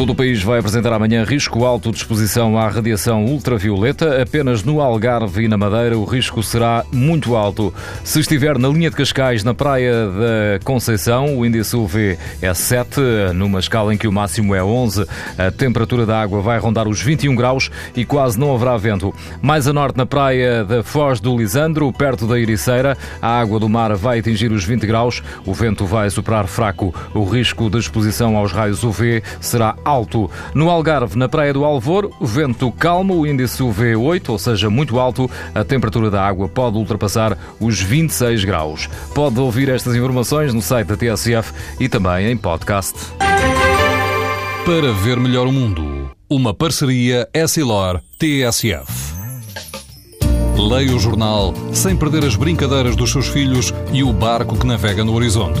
Todo o país vai apresentar amanhã risco alto de exposição à radiação ultravioleta. Apenas no Algarve e na Madeira o risco será muito alto. Se estiver na linha de Cascais, na praia da Conceição, o índice UV é 7, numa escala em que o máximo é 11. A temperatura da água vai rondar os 21 graus e quase não haverá vento. Mais a norte, na praia da Foz do Lisandro, perto da Ericeira, a água do mar vai atingir os 20 graus. O vento vai superar fraco. O risco de exposição aos raios UV será alto alto. No Algarve, na Praia do Alvor, vento calmo, o índice UV 8, ou seja, muito alto, a temperatura da água pode ultrapassar os 26 graus. Pode ouvir estas informações no site da TSF e também em podcast. Para ver melhor o mundo, uma parceria Essilor-TSF. Leia o jornal sem perder as brincadeiras dos seus filhos e o barco que navega no horizonte.